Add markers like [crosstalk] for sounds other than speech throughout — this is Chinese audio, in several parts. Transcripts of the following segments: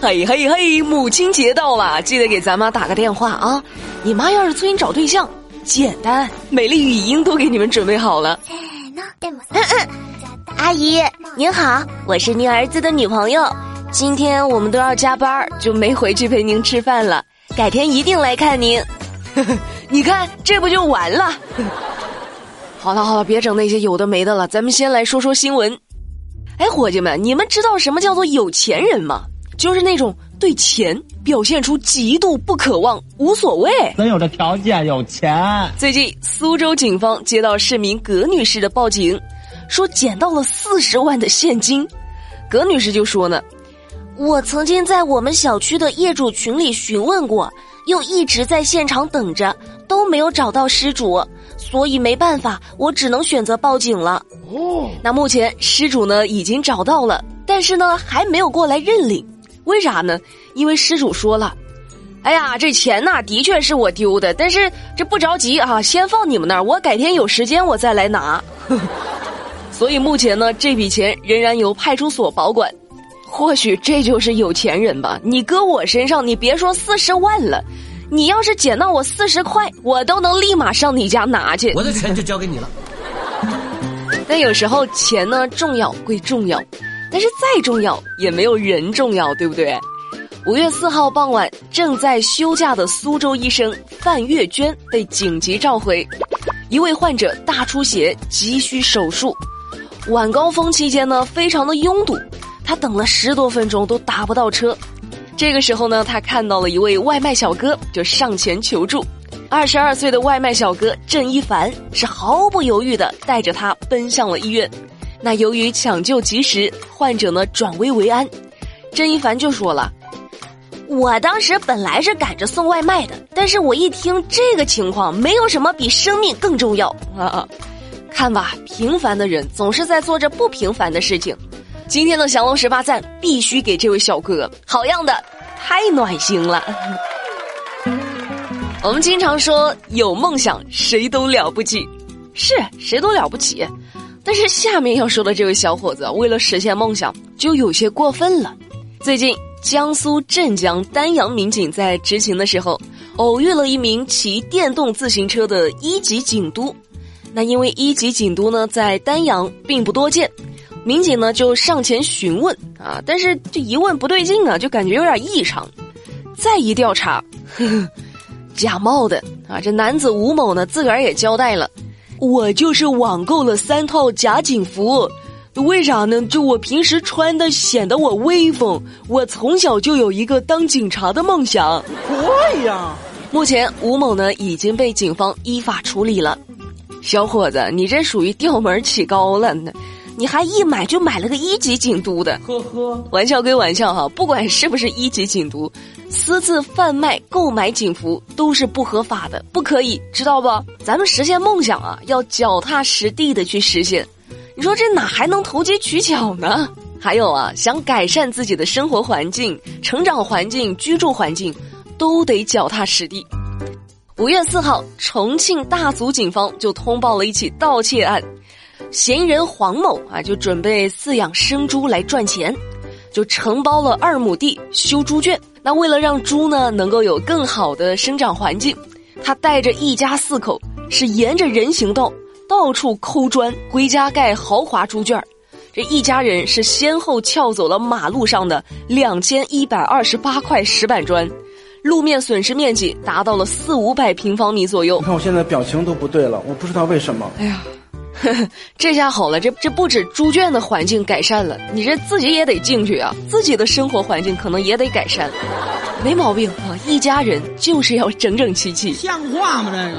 嘿嘿嘿，母亲节到了，记得给咱妈打个电话啊！你妈要是催你找对象，简单，美丽语音都给你们准备好了。阿姨您好，我是您儿子的女朋友，今天我们都要加班，就没回去陪您吃饭了，改天一定来看您。[laughs] 你看，这不就完了？[laughs] 好了好了，别整那些有的没的了，咱们先来说说新闻。哎，伙计们，你们知道什么叫做有钱人吗？就是那种对钱表现出极度不渴望、无所谓。咱有这条件，有钱。最近，苏州警方接到市民葛女士的报警，说捡到了四十万的现金。葛女士就说呢：“我曾经在我们小区的业主群里询问过。”又一直在现场等着，都没有找到失主，所以没办法，我只能选择报警了。哦，那目前失主呢已经找到了，但是呢还没有过来认领，为啥呢？因为失主说了：“哎呀，这钱呐的确是我丢的，但是这不着急啊，先放你们那儿，我改天有时间我再来拿。[laughs] ”所以目前呢这笔钱仍然由派出所保管。或许这就是有钱人吧。你搁我身上，你别说四十万了，你要是捡到我四十块，我都能立马上你家拿去。我的钱就交给你了。[laughs] 但有时候钱呢重要归重要，但是再重要也没有人重要，对不对？五月四号傍晚，正在休假的苏州医生范月娟被紧急召回，一位患者大出血，急需手术。晚高峰期间呢，非常的拥堵。他等了十多分钟都打不到车，这个时候呢，他看到了一位外卖小哥，就上前求助。二十二岁的外卖小哥郑一凡是毫不犹豫的带着他奔向了医院。那由于抢救及时，患者呢转危为安。郑一凡就说了：“我当时本来是赶着送外卖的，但是我一听这个情况，没有什么比生命更重要啊！看吧，平凡的人总是在做着不平凡的事情。”今天的降龙十八赞必须给这位小哥，好样的，太暖心了。[laughs] 我们经常说有梦想谁都了不起，是谁都了不起。但是下面要说的这位小伙子，为了实现梦想就有些过分了。最近，江苏镇江丹阳民警在执勤的时候，偶遇了一名骑电动自行车的一级警督。那因为一级警督呢，在丹阳并不多见。民警呢就上前询问啊，但是这一问不对劲啊，就感觉有点异常。再一调查，呵呵，假冒的啊！这男子吴某呢自个儿也交代了，我就是网购了三套假警服，为啥呢？就我平时穿的显得我威风，我从小就有一个当警察的梦想。对呀，目前吴某呢已经被警方依法处理了。小伙子，你这属于调门起高了呢。你还一买就买了个一级警督的，呵呵，玩笑归玩笑哈，不管是不是一级警督，私自贩卖、购买警服都是不合法的，不可以，知道不？咱们实现梦想啊，要脚踏实地的去实现。你说这哪还能投机取巧呢？还有啊，想改善自己的生活环境、成长环境、居住环境，都得脚踏实地。五月四号，重庆大足警方就通报了一起盗窃案。嫌疑人黄某啊，就准备饲养生猪来赚钱，就承包了二亩地修猪圈。那为了让猪呢能够有更好的生长环境，他带着一家四口是沿着人行道到处抠砖归家盖豪华猪圈这一家人是先后撬走了马路上的两千一百二十八块石板砖，路面损失面积达到了四五百平方米左右。你看我现在表情都不对了，我不知道为什么。哎呀。呵 [laughs] 呵这下好了，这这不止猪圈的环境改善了，你这自己也得进去啊，自己的生活环境可能也得改善，没毛病啊！一家人就是要整整齐齐，像话吗？这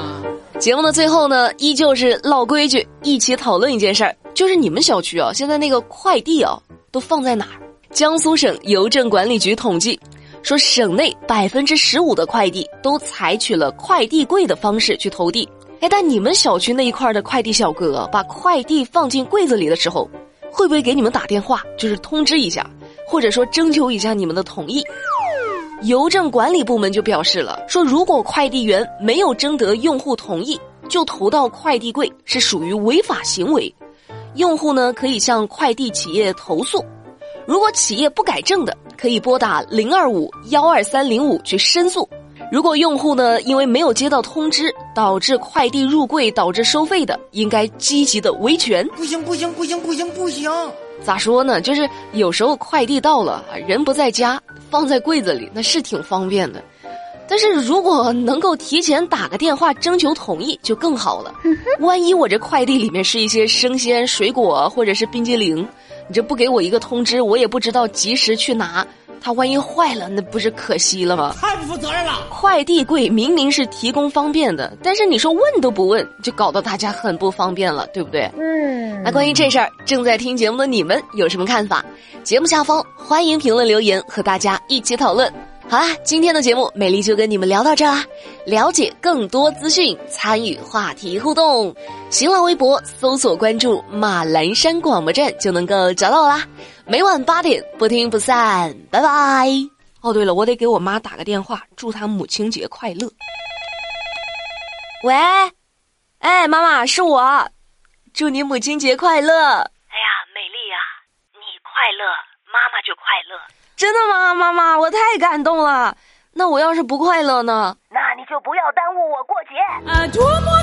个节目的最后呢，依旧是老规矩，一起讨论一件事儿，就是你们小区啊，现在那个快递啊，都放在哪儿？江苏省邮政管理局统计，说省内百分之十五的快递都采取了快递柜的方式去投递。哎，但你们小区那一块的快递小哥把快递放进柜子里的时候，会不会给你们打电话，就是通知一下，或者说征求一下你们的同意？邮政管理部门就表示了，说如果快递员没有征得用户同意就投到快递柜，是属于违法行为，用户呢可以向快递企业投诉。如果企业不改正的，可以拨打零二五幺二三零五去申诉。如果用户呢因为没有接到通知导致快递入柜导致收费的，应该积极的维权。不行不行不行不行不行！咋说呢？就是有时候快递到了，人不在家，放在柜子里那是挺方便的。但是如果能够提前打个电话征求同意，就更好了。万一我这快递里面是一些生鲜水果或者是冰激凌，你这不给我一个通知，我也不知道及时去拿。它万一坏了，那不是可惜了吗？太不负责任了！快递柜明明是提供方便的，但是你说问都不问，就搞得大家很不方便了，对不对？嗯。那关于这事儿，正在听节目的你们有什么看法？节目下方欢迎评论留言，和大家一起讨论。好啦，今天的节目美丽就跟你们聊到这啦。了解更多资讯，参与话题互动，新浪微博搜索关注马栏山广播站就能够找到我啦。每晚八点不听不散，拜拜。哦，对了，我得给我妈打个电话，祝她母亲节快乐。喂，哎，妈妈是我，祝你母亲节快乐。哎呀，美丽呀，你快乐，妈妈就快乐。真的吗，妈妈？我太感动了。那我要是不快乐呢？那你就不要耽误我过节。啊，多么。